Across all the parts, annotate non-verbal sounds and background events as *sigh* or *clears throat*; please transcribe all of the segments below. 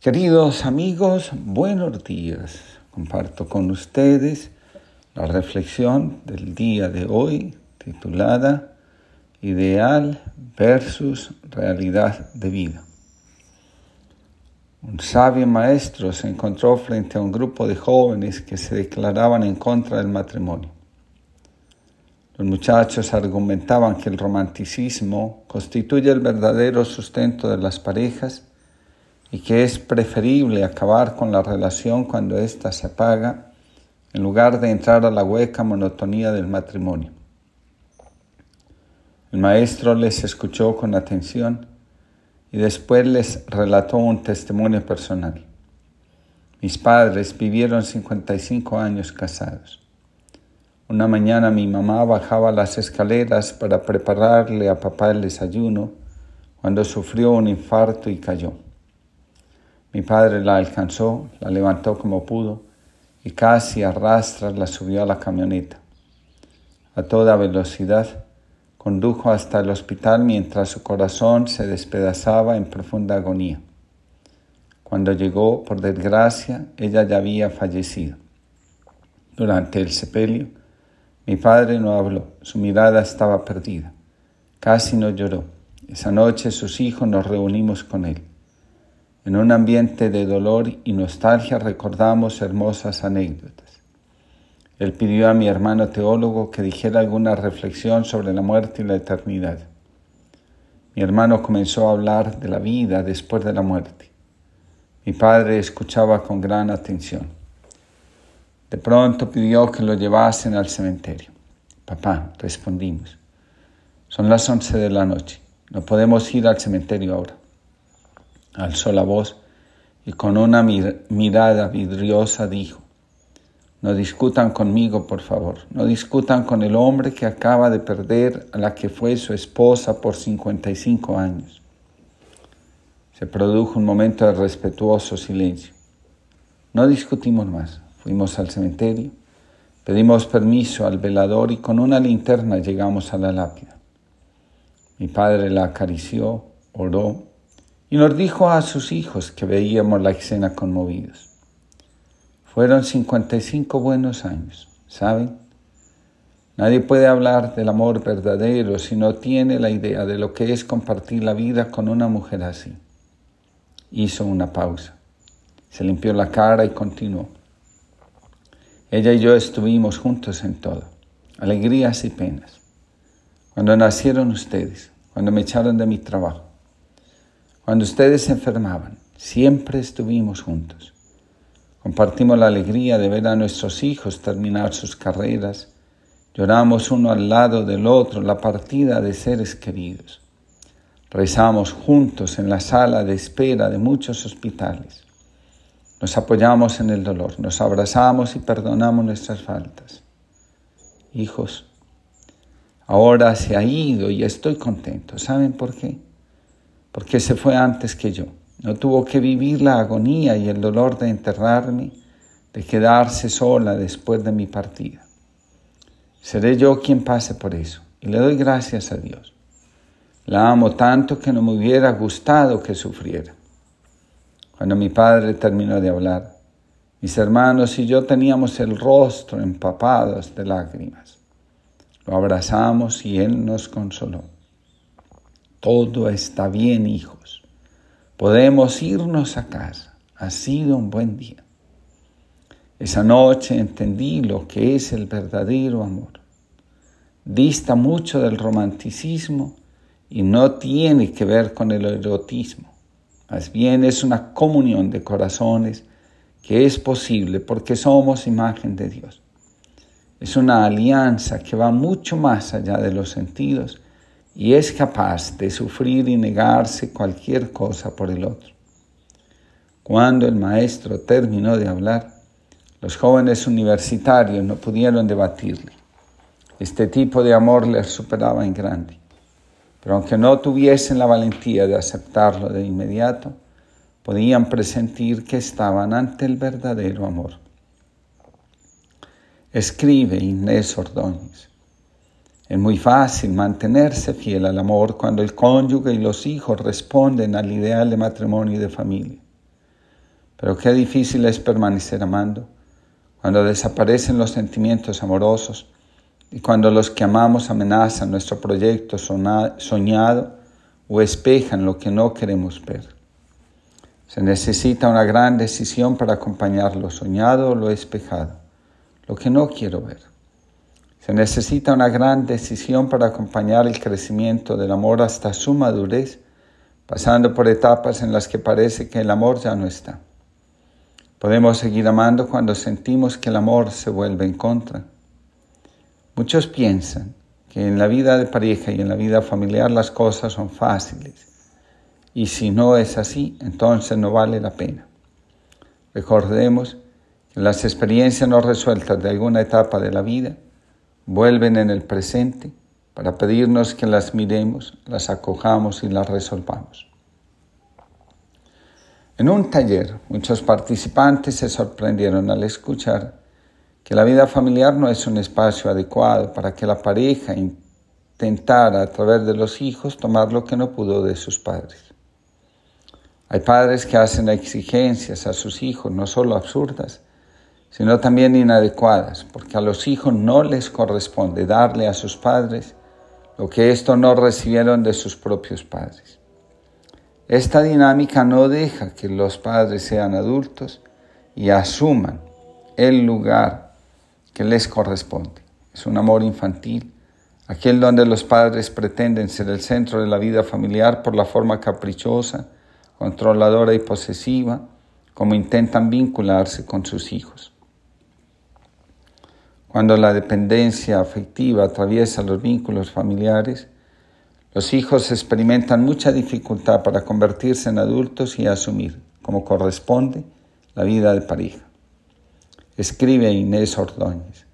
Queridos amigos, buenos días. Comparto con ustedes la reflexión del día de hoy titulada Ideal versus realidad de vida. Un sabio maestro se encontró frente a un grupo de jóvenes que se declaraban en contra del matrimonio. Los muchachos argumentaban que el romanticismo constituye el verdadero sustento de las parejas y que es preferible acabar con la relación cuando ésta se apaga en lugar de entrar a la hueca monotonía del matrimonio. El maestro les escuchó con atención y después les relató un testimonio personal. Mis padres vivieron 55 años casados. Una mañana mi mamá bajaba las escaleras para prepararle a papá el desayuno cuando sufrió un infarto y cayó. Mi padre la alcanzó, la levantó como pudo y casi a rastras la subió a la camioneta. A toda velocidad condujo hasta el hospital mientras su corazón se despedazaba en profunda agonía. Cuando llegó, por desgracia, ella ya había fallecido. Durante el sepelio, mi padre no habló, su mirada estaba perdida. Casi no lloró. Esa noche sus hijos nos reunimos con él. En un ambiente de dolor y nostalgia recordamos hermosas anécdotas. Él pidió a mi hermano teólogo que dijera alguna reflexión sobre la muerte y la eternidad. Mi hermano comenzó a hablar de la vida después de la muerte. Mi padre escuchaba con gran atención. De pronto pidió que lo llevasen al cementerio. Papá, respondimos, son las once de la noche, no podemos ir al cementerio ahora alzó la voz y con una mirada vidriosa dijo, no discutan conmigo, por favor, no discutan con el hombre que acaba de perder a la que fue su esposa por 55 años. Se produjo un momento de respetuoso silencio. No discutimos más. Fuimos al cementerio, pedimos permiso al velador y con una linterna llegamos a la lápida. Mi padre la acarició, oró y nos dijo a sus hijos que veíamos la escena conmovidos. Fueron 55 buenos años, ¿saben? Nadie puede hablar del amor verdadero si no tiene la idea de lo que es compartir la vida con una mujer así. Hizo una pausa, se limpió la cara y continuó. Ella y yo estuvimos juntos en todo, alegrías y penas. Cuando nacieron ustedes, cuando me echaron de mi trabajo, cuando ustedes se enfermaban, siempre estuvimos juntos. Compartimos la alegría de ver a nuestros hijos terminar sus carreras. Lloramos uno al lado del otro la partida de seres queridos. Rezamos juntos en la sala de espera de muchos hospitales. Nos apoyamos en el dolor, nos abrazamos y perdonamos nuestras faltas. Hijos, ahora se ha ido y estoy contento. ¿Saben por qué? Porque se fue antes que yo. No tuvo que vivir la agonía y el dolor de enterrarme, de quedarse sola después de mi partida. Seré yo quien pase por eso y le doy gracias a Dios. La amo tanto que no me hubiera gustado que sufriera. Cuando mi padre terminó de hablar, mis hermanos y yo teníamos el rostro empapados de lágrimas. Lo abrazamos y él nos consoló. Todo está bien, hijos. Podemos irnos a casa. Ha sido un buen día. Esa noche entendí lo que es el verdadero amor. Dista mucho del romanticismo y no tiene que ver con el erotismo. Más bien es una comunión de corazones que es posible porque somos imagen de Dios. Es una alianza que va mucho más allá de los sentidos y es capaz de sufrir y negarse cualquier cosa por el otro. Cuando el maestro terminó de hablar, los jóvenes universitarios no pudieron debatirle. Este tipo de amor les superaba en grande. Pero aunque no tuviesen la valentía de aceptarlo de inmediato, podían presentir que estaban ante el verdadero amor. Escribe Inés Ordóñez. Es muy fácil mantenerse fiel al amor cuando el cónyuge y los hijos responden al ideal de matrimonio y de familia. Pero qué difícil es permanecer amando cuando desaparecen los sentimientos amorosos y cuando los que amamos amenazan nuestro proyecto soñado o espejan lo que no queremos ver. Se necesita una gran decisión para acompañar lo soñado o lo espejado, lo que no quiero ver. Se necesita una gran decisión para acompañar el crecimiento del amor hasta su madurez, pasando por etapas en las que parece que el amor ya no está. Podemos seguir amando cuando sentimos que el amor se vuelve en contra. Muchos piensan que en la vida de pareja y en la vida familiar las cosas son fáciles. Y si no es así, entonces no vale la pena. Recordemos que las experiencias no resueltas de alguna etapa de la vida vuelven en el presente para pedirnos que las miremos, las acojamos y las resolvamos. En un taller, muchos participantes se sorprendieron al escuchar que la vida familiar no es un espacio adecuado para que la pareja intentara a través de los hijos tomar lo que no pudo de sus padres. Hay padres que hacen exigencias a sus hijos, no solo absurdas, sino también inadecuadas, porque a los hijos no les corresponde darle a sus padres lo que estos no recibieron de sus propios padres. Esta dinámica no deja que los padres sean adultos y asuman el lugar que les corresponde. Es un amor infantil, aquel donde los padres pretenden ser el centro de la vida familiar por la forma caprichosa, controladora y posesiva, como intentan vincularse con sus hijos. Cuando la dependencia afectiva atraviesa los vínculos familiares, los hijos experimentan mucha dificultad para convertirse en adultos y asumir, como corresponde, la vida de pareja. Escribe Inés Ordóñez.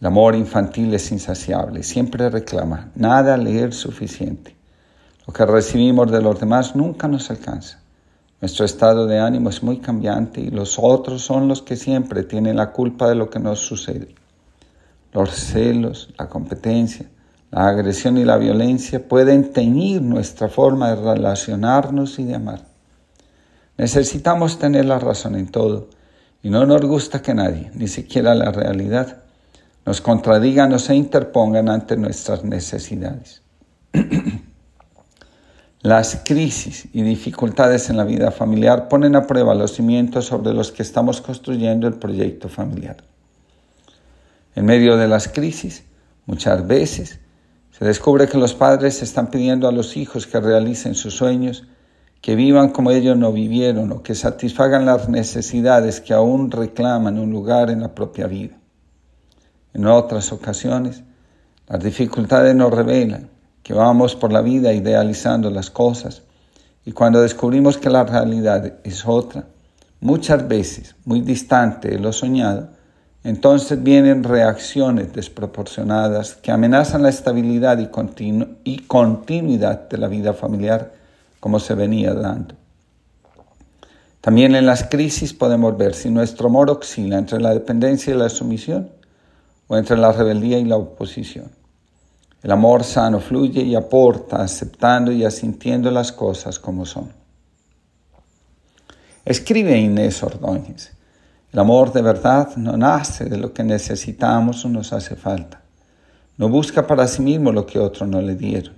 El amor infantil es insaciable, siempre reclama, nada leer suficiente. Lo que recibimos de los demás nunca nos alcanza. Nuestro estado de ánimo es muy cambiante y los otros son los que siempre tienen la culpa de lo que nos sucede. Los celos, la competencia, la agresión y la violencia pueden teñir nuestra forma de relacionarnos y de amar. Necesitamos tener la razón en todo y no nos gusta que nadie, ni siquiera la realidad, nos contradigan o se interpongan ante nuestras necesidades. *clears throat* Las crisis y dificultades en la vida familiar ponen a prueba los cimientos sobre los que estamos construyendo el proyecto familiar. En medio de las crisis, muchas veces, se descubre que los padres están pidiendo a los hijos que realicen sus sueños, que vivan como ellos no vivieron o que satisfagan las necesidades que aún reclaman un lugar en la propia vida. En otras ocasiones, las dificultades nos revelan que vamos por la vida idealizando las cosas y cuando descubrimos que la realidad es otra, muchas veces muy distante de lo soñado, entonces vienen reacciones desproporcionadas que amenazan la estabilidad y, continuidad de la vida familiar como se venía dando. También en las crisis podemos ver si nuestro amor oscila entre la dependencia y la sumisión o entre la rebeldía y la oposición. El amor sano fluye y aporta aceptando y asintiendo las cosas como son. Escribe Inés Ordóñez. El amor de verdad no nace de lo que necesitamos o nos hace falta. No busca para sí mismo lo que otros no le dieron.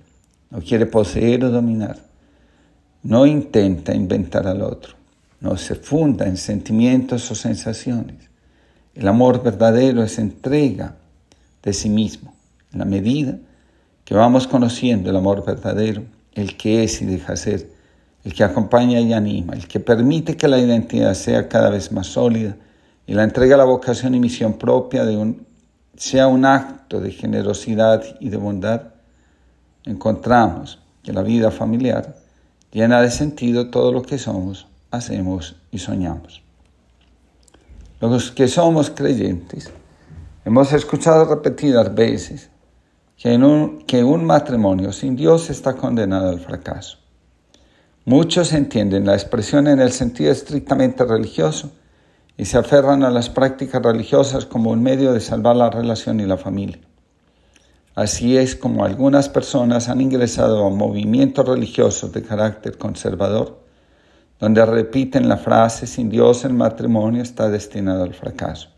No quiere poseer o dominar. No intenta inventar al otro. No se funda en sentimientos o sensaciones. El amor verdadero es entrega de sí mismo. En la medida que vamos conociendo el amor verdadero, el que es y deja ser, el que acompaña y anima, el que permite que la identidad sea cada vez más sólida y la entrega a la vocación y misión propia de un, sea un acto de generosidad y de bondad, encontramos que la vida familiar llena de sentido todo lo que somos, hacemos y soñamos. Los que somos creyentes hemos escuchado repetidas veces que, un, que un matrimonio sin Dios está condenado al fracaso. Muchos entienden la expresión en el sentido estrictamente religioso y se aferran a las prácticas religiosas como un medio de salvar la relación y la familia. Así es como algunas personas han ingresado a movimientos religiosos de carácter conservador, donde repiten la frase, sin Dios el matrimonio está destinado al fracaso.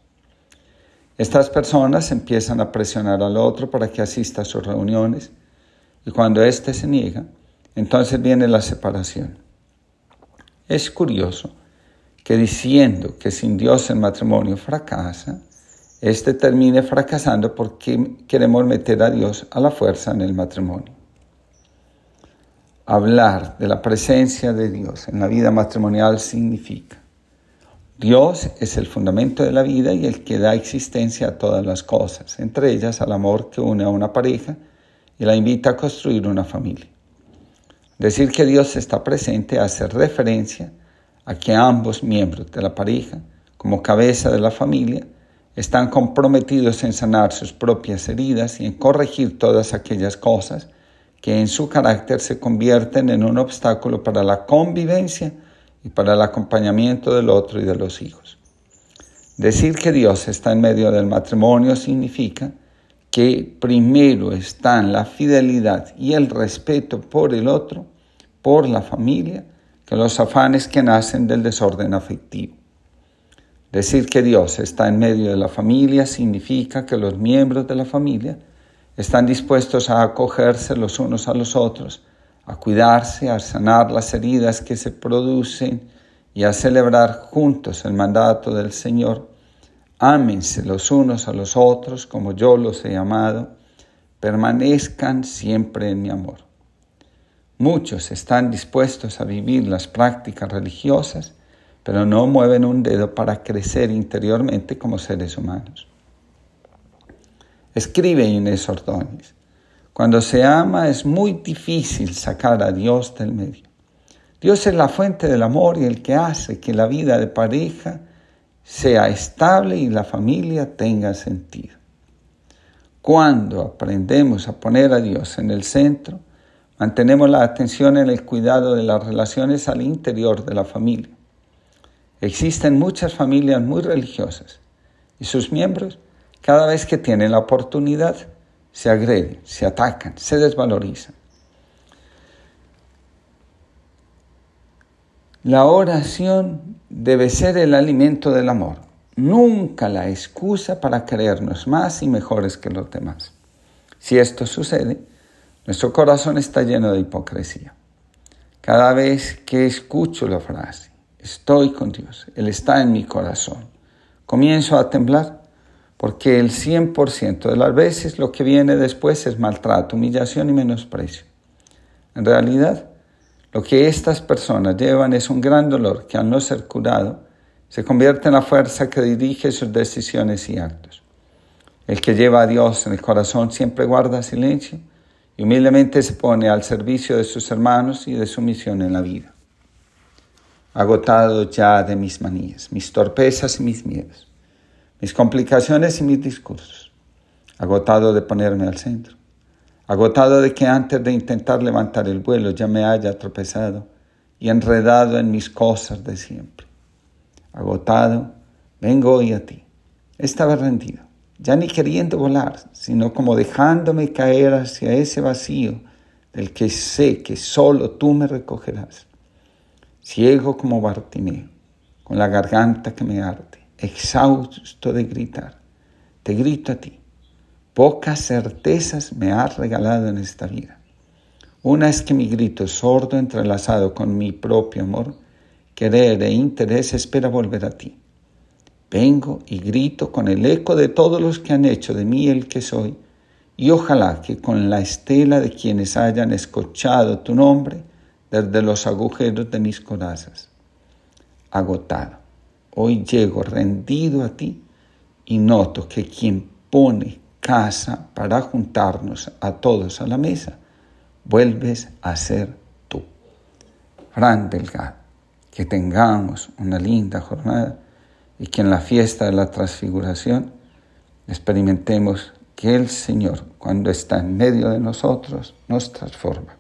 Estas personas empiezan a presionar al otro para que asista a sus reuniones y cuando éste se niega, entonces viene la separación. Es curioso que diciendo que sin Dios el matrimonio fracasa, éste termine fracasando porque queremos meter a Dios a la fuerza en el matrimonio. Hablar de la presencia de Dios en la vida matrimonial significa Dios es el fundamento de la vida y el que da existencia a todas las cosas, entre ellas al amor que une a una pareja y la invita a construir una familia. Decir que Dios está presente hace referencia a que ambos miembros de la pareja, como cabeza de la familia, están comprometidos en sanar sus propias heridas y en corregir todas aquellas cosas que en su carácter se convierten en un obstáculo para la convivencia y para el acompañamiento del otro y de los hijos. Decir que Dios está en medio del matrimonio significa que primero están la fidelidad y el respeto por el otro, por la familia, que los afanes que nacen del desorden afectivo. Decir que Dios está en medio de la familia significa que los miembros de la familia están dispuestos a acogerse los unos a los otros, a cuidarse, a sanar las heridas que se producen y a celebrar juntos el mandato del Señor Ámense los unos a los otros como yo los he amado. Permanezcan siempre en mi amor. Muchos están dispuestos a vivir las prácticas religiosas, pero no mueven un dedo para crecer interiormente como seres humanos. Escribe Inés Ordóñez, cuando se ama es muy difícil sacar a Dios del medio. Dios es la fuente del amor y el que hace que la vida de pareja sea estable y la familia tenga sentido. Cuando aprendemos a poner a Dios en el centro, mantenemos la atención en el cuidado de las relaciones al interior de la familia. Existen muchas familias muy religiosas y sus miembros, cada vez que tienen la oportunidad, se agreden, se atacan, se desvalorizan. La oración debe ser el alimento del amor, nunca la excusa para creernos más y mejores que los demás. Si esto sucede, nuestro corazón está lleno de hipocresía. Cada vez que escucho la frase, estoy con Dios, Él está en mi corazón, comienzo a temblar porque el 100% de las veces lo que viene después es maltrato, humillación y menosprecio. En realidad, lo que estas personas llevan es un gran dolor que al no ser curado se convierte en la fuerza que dirige sus decisiones y actos. El que lleva a Dios en el corazón siempre guarda silencio y humildemente se pone al servicio de sus hermanos y de su misión en la vida. Agotado ya de mis manías, mis torpezas y mis miedos, mis complicaciones y mis discursos, agotado de ponerme al centro agotado de que antes de intentar levantar el vuelo ya me haya tropezado y enredado en mis cosas de siempre. Agotado, vengo hoy a ti. Estaba rendido, ya ni queriendo volar, sino como dejándome caer hacia ese vacío del que sé que solo tú me recogerás. Ciego como Bartimeo, con la garganta que me arde, exhausto de gritar, te grito a ti Pocas certezas me has regalado en esta vida. Una es que mi grito sordo entrelazado con mi propio amor, querer e interés espera volver a ti. Vengo y grito con el eco de todos los que han hecho de mí el que soy, y ojalá que con la estela de quienes hayan escuchado tu nombre desde los agujeros de mis corazas. Agotado, hoy llego rendido a ti y noto que quien pone casa para juntarnos a todos a la mesa, vuelves a ser tú. Fran Delgado, que tengamos una linda jornada y que en la fiesta de la transfiguración experimentemos que el Señor, cuando está en medio de nosotros, nos transforma.